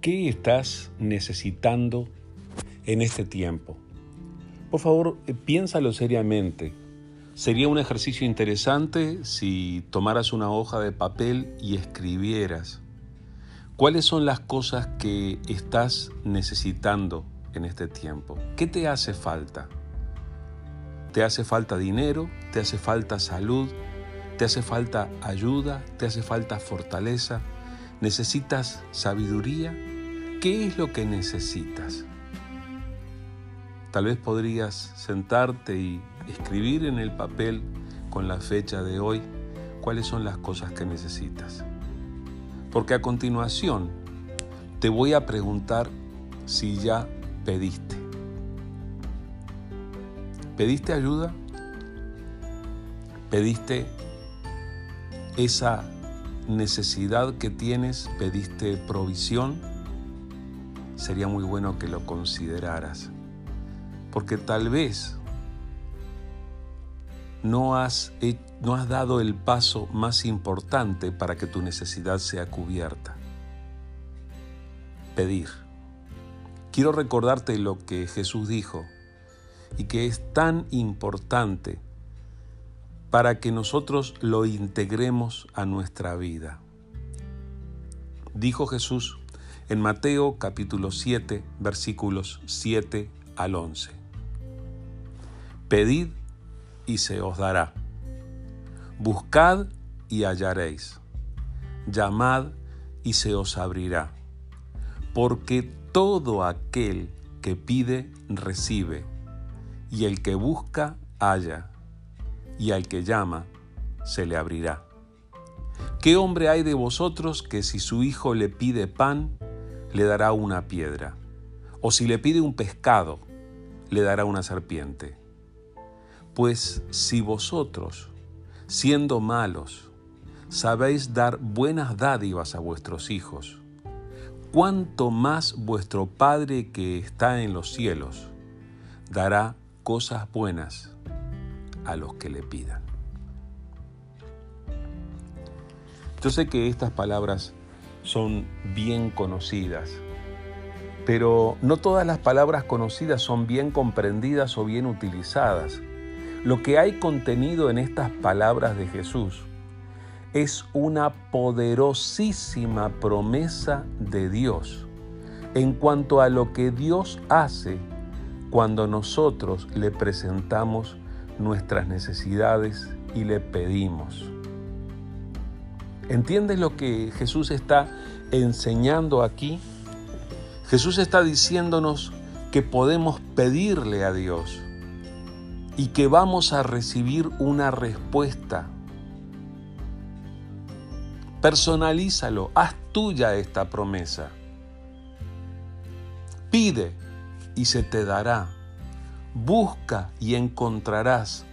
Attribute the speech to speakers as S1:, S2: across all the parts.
S1: ¿Qué estás necesitando en este tiempo? Por favor, eh, piénsalo seriamente. Sería un ejercicio interesante si tomaras una hoja de papel y escribieras cuáles son las cosas que estás necesitando en este tiempo. ¿Qué te hace falta? ¿Te hace falta dinero? ¿Te hace falta salud? ¿Te hace falta ayuda? ¿Te hace falta fortaleza? ¿Necesitas sabiduría? ¿Qué es lo que necesitas? Tal vez podrías sentarte y escribir en el papel con la fecha de hoy cuáles son las cosas que necesitas. Porque a continuación te voy a preguntar si ya pediste. ¿Pediste ayuda? ¿Pediste esa necesidad que tienes? ¿Pediste provisión? sería muy bueno que lo consideraras. Porque tal vez no has, no has dado el paso más importante para que tu necesidad sea cubierta. Pedir. Quiero recordarte lo que Jesús dijo y que es tan importante para que nosotros lo integremos a nuestra vida. Dijo Jesús, en Mateo capítulo 7, versículos 7 al 11. Pedid y se os dará. Buscad y hallaréis. Llamad y se os abrirá. Porque todo aquel que pide, recibe, y el que busca, halla, y al que llama, se le abrirá. ¿Qué hombre hay de vosotros que si su hijo le pide pan, le dará una piedra, o si le pide un pescado, le dará una serpiente. Pues si vosotros, siendo malos, sabéis dar buenas dádivas a vuestros hijos, cuánto más vuestro Padre que está en los cielos dará cosas buenas a los que le pidan. Yo sé que estas palabras son bien conocidas, pero no todas las palabras conocidas son bien comprendidas o bien utilizadas. Lo que hay contenido en estas palabras de Jesús es una poderosísima promesa de Dios en cuanto a lo que Dios hace cuando nosotros le presentamos nuestras necesidades y le pedimos. ¿Entiendes lo que Jesús está enseñando aquí? Jesús está diciéndonos que podemos pedirle a Dios y que vamos a recibir una respuesta. Personalízalo, haz tuya esta promesa. Pide y se te dará. Busca y encontrarás.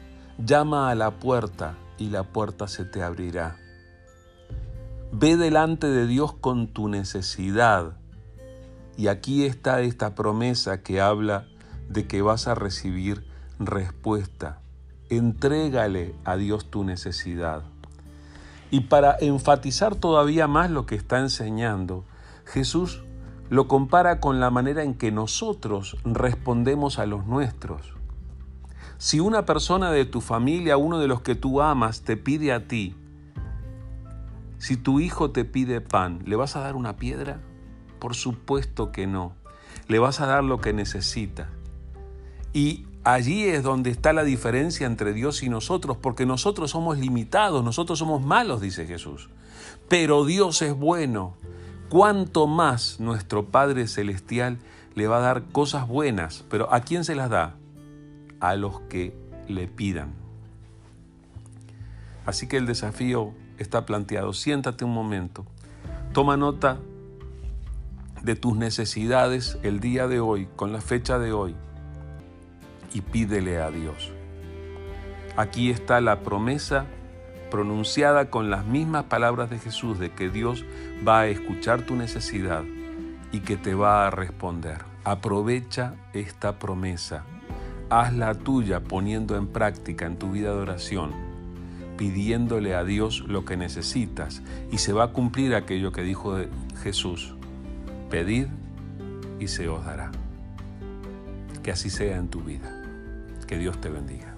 S1: Llama a la puerta y la puerta se te abrirá. Ve delante de Dios con tu necesidad. Y aquí está esta promesa que habla de que vas a recibir respuesta. Entrégale a Dios tu necesidad. Y para enfatizar todavía más lo que está enseñando, Jesús lo compara con la manera en que nosotros respondemos a los nuestros. Si una persona de tu familia, uno de los que tú amas, te pide a ti, si tu hijo te pide pan, ¿le vas a dar una piedra? Por supuesto que no. Le vas a dar lo que necesita. Y allí es donde está la diferencia entre Dios y nosotros, porque nosotros somos limitados, nosotros somos malos, dice Jesús. Pero Dios es bueno. Cuanto más nuestro Padre Celestial le va a dar cosas buenas, pero ¿a quién se las da? A los que le pidan. Así que el desafío está planteado. Siéntate un momento. Toma nota de tus necesidades el día de hoy, con la fecha de hoy, y pídele a Dios. Aquí está la promesa pronunciada con las mismas palabras de Jesús de que Dios va a escuchar tu necesidad y que te va a responder. Aprovecha esta promesa. Hazla tuya poniendo en práctica en tu vida de oración pidiéndole a Dios lo que necesitas y se va a cumplir aquello que dijo Jesús. Pedid y se os dará. Que así sea en tu vida. Que Dios te bendiga.